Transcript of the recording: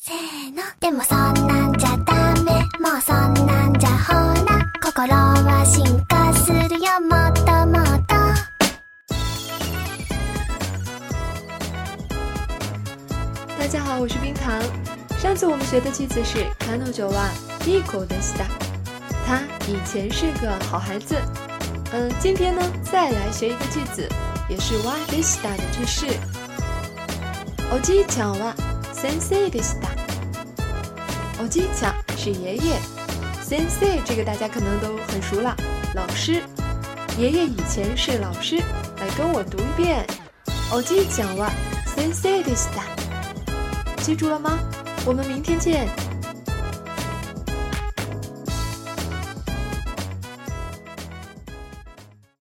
せーのでもそんなんじゃダメもうそんなんじゃほら心は進化するよもっともっと大家好，我是冰糖。上次我们学的句子是“彼女はいい子でした”，他以前是个好孩子。嗯，今天呢，再来学一个句子，也是“はでした”的句式。おじいちゃんは 先生でした。おじいちゃん是爷爷，先生这个大家可能都很熟了，老师。爷爷以前是老师，来跟我读一遍：おじいちゃんは先生でした。记住了吗？我们明天见。